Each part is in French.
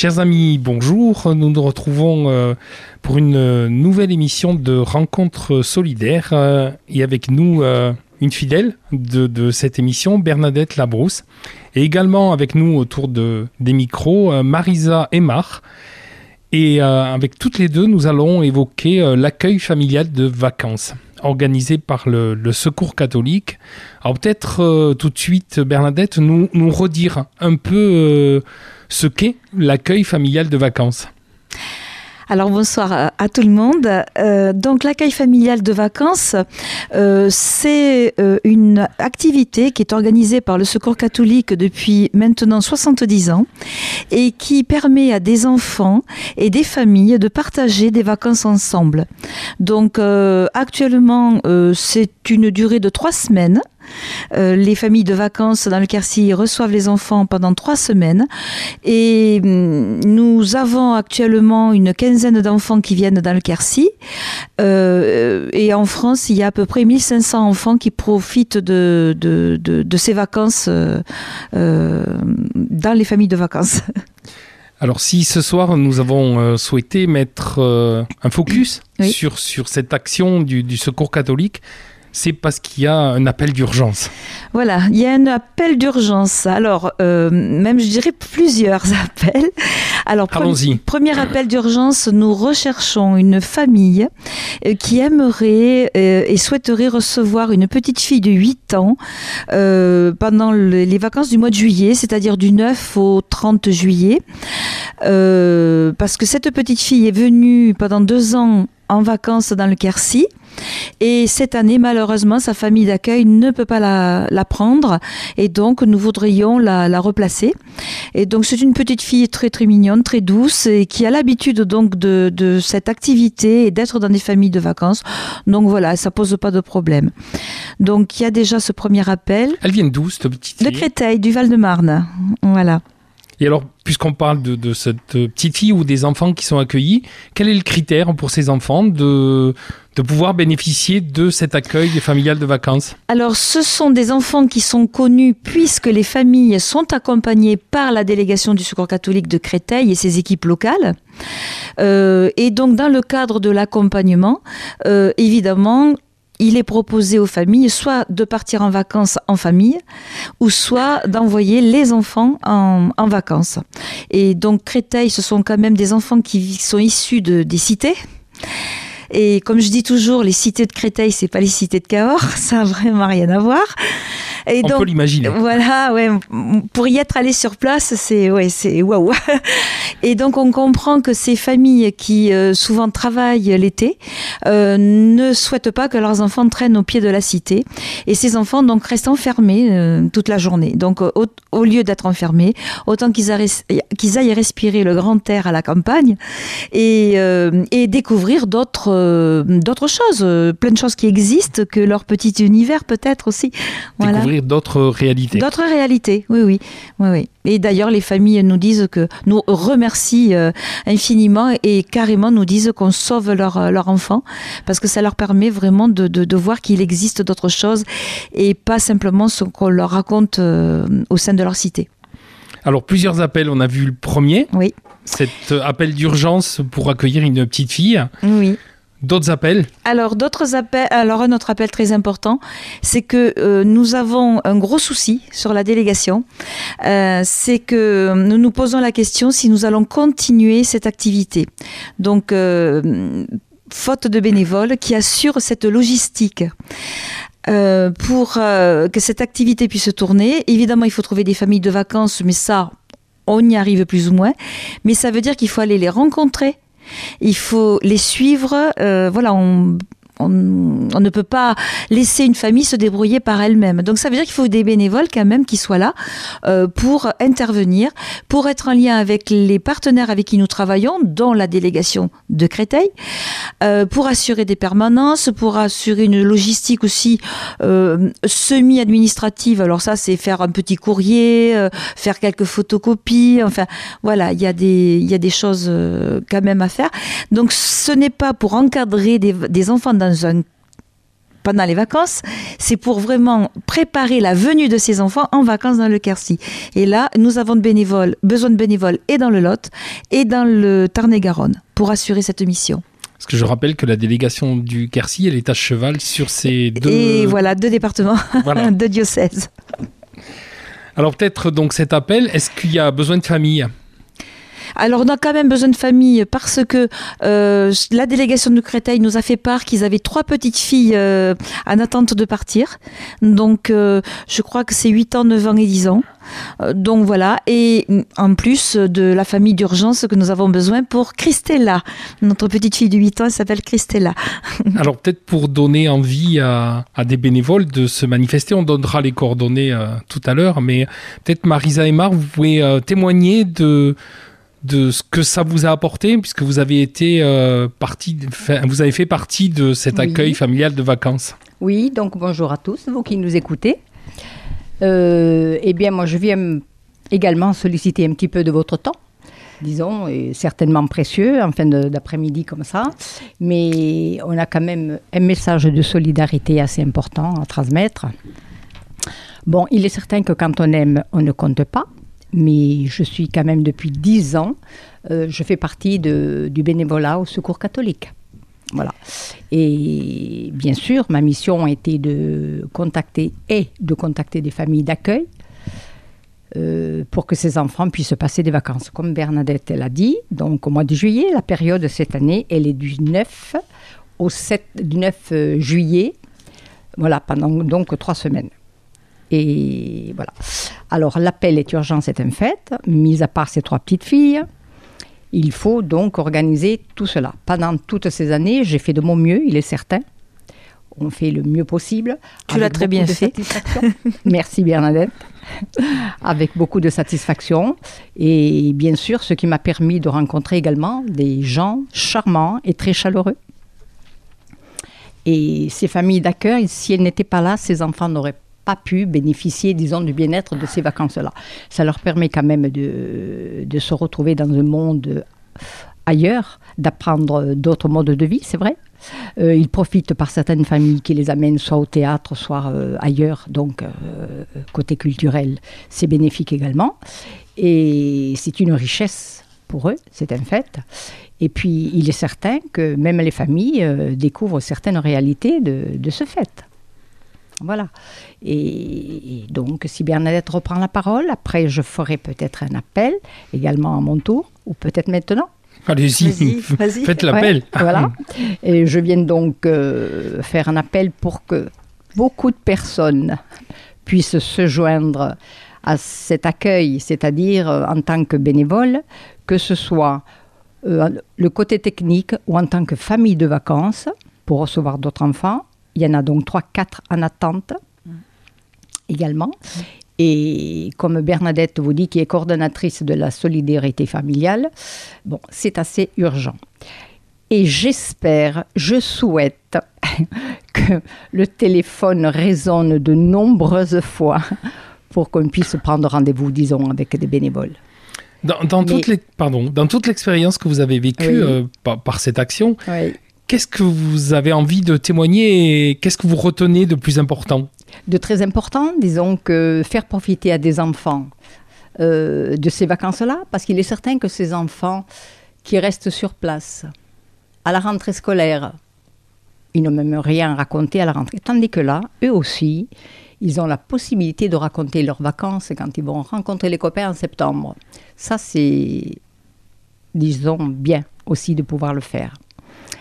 Chers amis, bonjour. Nous nous retrouvons euh, pour une nouvelle émission de Rencontres solidaires euh, et avec nous euh, une fidèle de, cette émission, Bernadette Labrousse, et également avec nous autour de, des micros, Marisa Emar. Et avec toutes les deux, nous allons évoquer l'accueil familial de vacances organisé par le, Secours catholique. Alors peut-être tout de suite, Bernadette, nous, nous redire un peu ce qu'est l'accueil familial de vacances. Alors bonsoir à tout le monde. Euh, donc l'accueil familial de vacances, euh, c'est euh, une activité qui est organisée par le Secours catholique depuis maintenant 70 ans et qui permet à des enfants et des familles de partager des vacances ensemble. Donc actuellement, c'est une durée de trois semaines euh, les familles de vacances dans le Quercy reçoivent les enfants pendant trois semaines. Et hum, nous avons actuellement une quinzaine d'enfants qui viennent dans le Quercy. Euh, et en France, il y a à peu près 1500 enfants qui profitent de, de, ces vacances euh, dans les familles de vacances. Alors si ce soir nous avons souhaité mettre un focus sur, sur cette action du, du Secours catholique, c'est parce qu'il y a un appel d'urgence. Voilà, il y a un appel d'urgence. Alors, euh, même je dirais plusieurs appels. Alors, Allons-y. premier appel d'urgence, nous recherchons une famille euh, qui aimerait euh, et souhaiterait recevoir une petite fille de 8 ans pendant les vacances du mois de juillet, c'est-à-dire du 9 au 30 juillet. parce que cette petite fille est venue pendant deux ans en vacances dans le Quercy. Et cette année, malheureusement, sa famille d'accueil ne peut pas la, prendre. Et donc, nous voudrions la, replacer. Et donc, c'est une petite fille très, très mignonne, très douce et qui a l'habitude donc de, cette activité et d'être dans des familles de vacances. Donc, voilà, ça pose pas de problème. Donc, il y a déjà ce premier appel. Elle vient d'où, cette petite fille? De Créteil, du Val-de-Marne. Voilà. Et alors, puisqu'on parle de, cette petite fille ou des enfants qui sont accueillis, quel est le critère pour ces enfants de, pouvoir bénéficier de cet accueil familial de vacances? Alors, ce sont des enfants qui sont connus puisque les familles sont accompagnées par la délégation du Secours catholique de Créteil et ses équipes locales. Euh, et donc, dans le cadre de l'accompagnement, euh, évidemment, il est proposé aux familles soit de partir en vacances en famille, ou soit d'envoyer les enfants en, vacances. Et donc Créteil, ce sont quand même des enfants qui sont issus de, des cités. Et comme je dis toujours, les cités de Créteil, c'est pas les cités de Cahors, ça n'a vraiment rien à voir. Et On donc, peut l'imaginer. Voilà, ouais, pour y être allé sur place, c'est ouais, c'est waouh. Et donc on comprend que ces familles qui euh, souvent travaillent l'été euh, ne souhaitent pas que leurs enfants traînent au pied de la cité. Et ces enfants donc restent enfermés euh, toute la journée. Donc au, au lieu d'être enfermés, autant qu'ils aillent respirer le grand air à la campagne et, et découvrir d'autres d'autres choses, plein de choses qui existent que leur petit univers peut-être aussi. Voilà d'autres réalités. D'autres réalités, oui, oui, oui, oui. Et d'ailleurs, les familles nous disent que nous remercient euh, infiniment et carrément nous disent qu'on sauve leur, euh, leur enfant parce que ça leur permet vraiment de, de, voir qu'il existe d'autres choses et pas simplement ce qu'on leur raconte euh, au sein de leur cité. Alors, plusieurs appels. On a vu le premier. Oui. Cet appel d'urgence pour accueillir une petite fille. Oui. D'autres appels Alors, d'autres appels. Alors, un autre appel très important, c'est que euh, nous avons un gros souci sur la délégation. Euh, c'est que nous nous posons la question si nous allons continuer cette activité. Donc, euh, faute de bénévoles qui assurent cette logistique. pour que cette activité puisse tourner, évidemment, il faut trouver des familles de vacances, mais ça, on y arrive plus ou moins. Mais ça veut dire qu'il faut aller les rencontrer il faut les suivre. Euh, voilà, on, ne peut pas laisser une famille se débrouiller par elle-même. Donc ça veut dire qu'il faut des bénévoles quand même qui soient là euh, pour intervenir, pour être en lien avec les partenaires avec qui nous travaillons, dont la délégation de Créteil, euh, pour assurer des permanences, pour assurer une logistique aussi euh, semi-administrative. Alors ça, c'est faire un petit courrier, faire quelques photocopies. Enfin, voilà, il y a des, y a des choses quand même à faire. Donc ce n'est pas pour encadrer des, des enfants dans un pendant les vacances, c'est pour vraiment préparer la venue de ces enfants en vacances dans le Quercy. Et là, nous avons de bénévoles, besoin de bénévoles et dans le Lot et dans le Tarn-et-Garonne pour assurer cette mission. Parce que je rappelle que la délégation du Quercy, elle est à cheval sur ces deux... Et voilà, deux départements, deux diocèses. Alors peut-être donc cet appel, est-ce qu'il y a besoin de famille? Alors, on a quand même besoin de famille parce que euh, la délégation de Créteil nous a fait part qu'ils avaient trois petites filles euh, en attente de partir. Donc, euh, je crois que c'est 8 ans, 9 ans et 10 ans. Donc voilà, et en plus de la famille d'urgence que nous avons besoin pour Christella. Notre petite fille de 8 ans, elle s'appelle Christella. Alors peut-être pour donner envie à, des bénévoles de se manifester, on donnera les coordonnées tout à l'heure, mais peut-être Marisa et Mar, vous pouvez témoigner de de ce que ça vous a apporté, puisque vous avez été euh, partie, vous avez fait partie de cet accueil familial de vacances. Oui, donc bonjour à tous, vous qui nous écoutez. Euh, eh bien, moi, je viens également solliciter un petit peu de votre temps, disons, et certainement précieux en fin d'après-midi comme ça. Mais on a quand même un message de solidarité assez important à transmettre. Bon, il est certain que quand on aime, on ne compte pas mais je suis quand même depuis dix ans, euh, je fais partie du bénévolat au Secours catholique. Voilà. Et bien sûr, ma mission a été de contacter et de contacter des familles d'accueil euh, pour que ces enfants puissent passer des vacances. Comme Bernadette l'a dit, donc au mois de juillet, la période cette année, elle est du 9 au 7, du 9 euh, juillet, voilà, pendant donc trois semaines. Et voilà. Alors l'appel est urgent, c'est un fait. Mis à part ces trois petites filles, il faut donc organiser tout cela. Pendant toutes ces années, j'ai fait de mon mieux, il est certain. On fait le mieux possible. Tu l'as très bien fait. Merci Bernadette. avec beaucoup de satisfaction. Et bien sûr, ce qui m'a permis de rencontrer également des gens charmants et très chaleureux. Et ces familles d'accueil, si elles n'étaient pas là, ces enfants n'auraient pas pu bénéficier, disons, du bien-être de ces vacances-là. Ça leur permet quand même de, de se retrouver dans un monde ailleurs, d'apprendre d'autres modes de vie, c'est vrai. Euh, ils profitent par certaines familles qui les amènent soit au théâtre, soit euh, ailleurs, donc euh, côté culturel, c'est bénéfique également. Et c'est une richesse pour eux, c'est un fait. Et puis, il est certain que même les familles découvrent certaines réalités de, de ce fait. Voilà. Et, donc, si Bernadette reprend la parole, après, je ferai peut-être un appel également à mon tour, ou peut-être maintenant. Allez-y, faites l'appel. voilà. Et je viens donc euh, faire un appel pour que beaucoup de personnes puissent se joindre à cet accueil, c'est-à-dire euh, en tant que bénévole, que ce soit euh, le côté technique ou en tant que famille de vacances pour recevoir d'autres enfants, il y en a donc 3-4 en attente également. Et comme Bernadette vous dit, qui est coordonnatrice de la solidarité familiale, bon, c'est assez urgent. Et j'espère, je souhaite que le téléphone résonne de nombreuses fois pour qu'on puisse prendre rendez-vous, disons, avec des bénévoles. Dans, toutes les, pardon, dans toute l'expérience que vous avez vécue euh, par, cette action, Qu'est-ce que vous avez envie de témoigner et qu'est-ce que vous retenez de plus important? De très important, disons que faire profiter à des enfants euh, de ces vacances-là, parce qu'il est certain que ces enfants qui restent sur place à la rentrée scolaire, ils n'ont même rien raconté à la rentrée, tandis que là, eux aussi, ils ont la possibilité de raconter leurs vacances quand ils vont rencontrer les copains en septembre. Ça, c'est, disons, bien aussi de pouvoir le faire.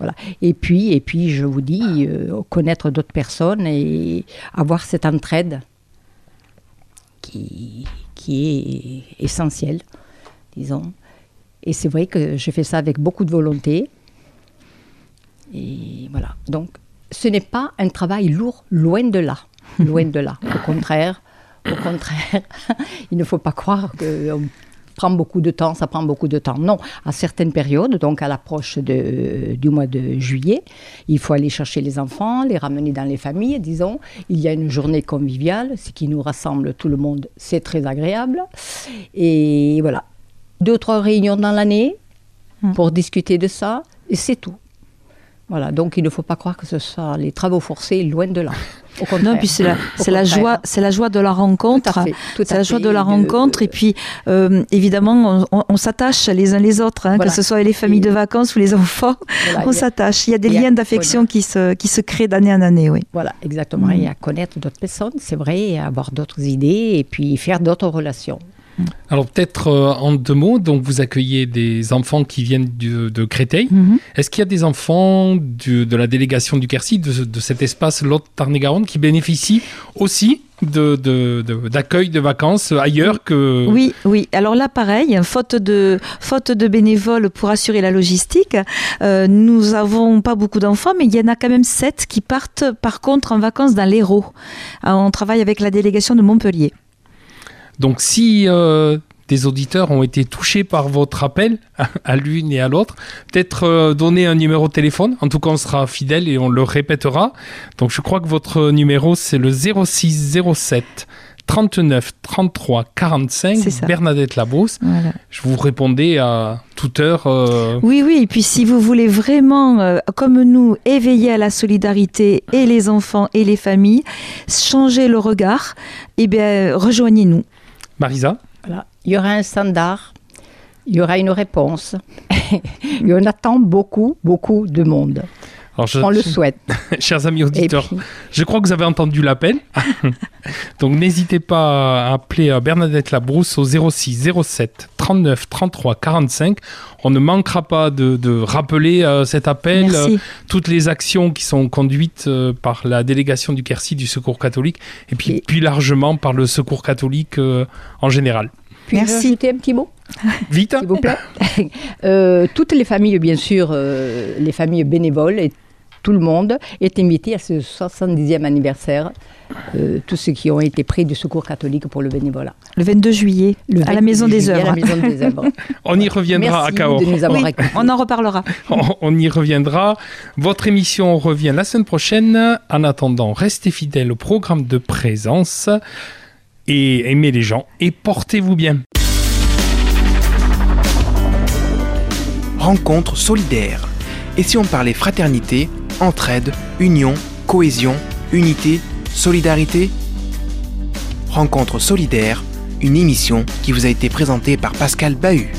Voilà. Et puis, et puis, je vous dis, euh, connaître d'autres personnes et avoir cette entraide qui, qui est essentielle, disons. Et c'est vrai que je fais ça avec beaucoup de volonté. Et voilà. Donc, ce n'est pas un travail lourd, loin de là. Loin de là. Au contraire, au contraire, il ne faut pas croire qu'on prend beaucoup de temps, ça prend beaucoup de temps. Non, à certaines périodes, donc à l'approche du mois de juillet, il faut aller chercher les enfants, les ramener dans les familles, disons. Il y a une journée conviviale, ce qui nous rassemble tout le monde, c'est très agréable. Et voilà, deux ou trois réunions dans l'année hmm. pour discuter de ça, et c'est tout. Voilà, donc il ne faut pas croire que ce soit les travaux forcés, loin de là. non, puis c'est la, c'est la joie, c'est la joie de la rencontre. C'est la joie de la rencontre, et puis euh, évidemment, on, s'attache les uns les autres, hein, que ce soit les familles de vacances ou les enfants, on s'attache. Il y a des liens d'affection qui se qui se créent d'année en année, oui. Voilà, exactement. Mm. Et à connaître d'autres personnes, c'est vrai, et à avoir d'autres idées, et puis faire d'autres relations. Alors peut-être euh, en deux mots, donc vous accueillez des enfants qui viennent de, Créteil. Mhm. Est-ce qu'il y a des enfants de la délégation du Quercy, de, cet espace Lot Tarn-et-Garonne, qui bénéficient aussi d'accueil de, vacances ailleurs que... Oui, oui. Alors là, pareil, faute de, faute de bénévoles pour assurer la logistique, euh, nous avons pas beaucoup d'enfants, mais il y en a quand même sept qui partent par contre en vacances dans l'Hérault. Euh, on travaille avec la délégation de Montpellier. Donc si euh, des auditeurs ont été touchés par votre appel à l'une et à l'autre, peut-être euh, donner un numéro de téléphone. En tout cas, on sera fidèle et on le répétera. Donc je crois que votre numéro, c'est le 0607 39 33 45, Bernadette Labrousse. Je vous répondais à toute heure. Euh, oui, oui, et puis si vous voulez vraiment, comme nous, éveiller à la solidarité et les enfants et les familles, changer le regard, eh bien, rejoignez-nous. Marisa. Il y aura un standard, il y aura une réponse. y en attend beaucoup, beaucoup de monde. On le souhaite. Chers amis auditeurs, je crois que vous avez entendu l'appel. Donc n'hésitez pas à appeler euh, Bernadette Labrousse au 06 07 39 33 45. On ne manquera pas de, rappeler euh, cet appel, euh, toutes les actions qui sont conduites par la délégation du Quercy du Secours catholique et puis plus largement par le Secours catholique en général. Merci. Un petit mot? Vite. S'il vous plaît. toutes les familles, bien sûr, les familles bénévoles et tout le monde est invité à ce 70e anniversaire, euh, tous ceux qui ont été pris du secours catholique pour le bénévolat. Le 22 juillet, à, la Maison des Œuvres. on y reviendra à Cahors. on en reparlera. On, y reviendra. Votre émission revient la semaine prochaine. En attendant, restez fidèles au programme de présence et aimez les gens et portez-vous bien. Rencontre solidaire. Et si on parlait fraternité entraide, union, cohésion, unité, solidarité? Rencontre solidaire, une émission qui vous a été présentée par Pascal Bahut.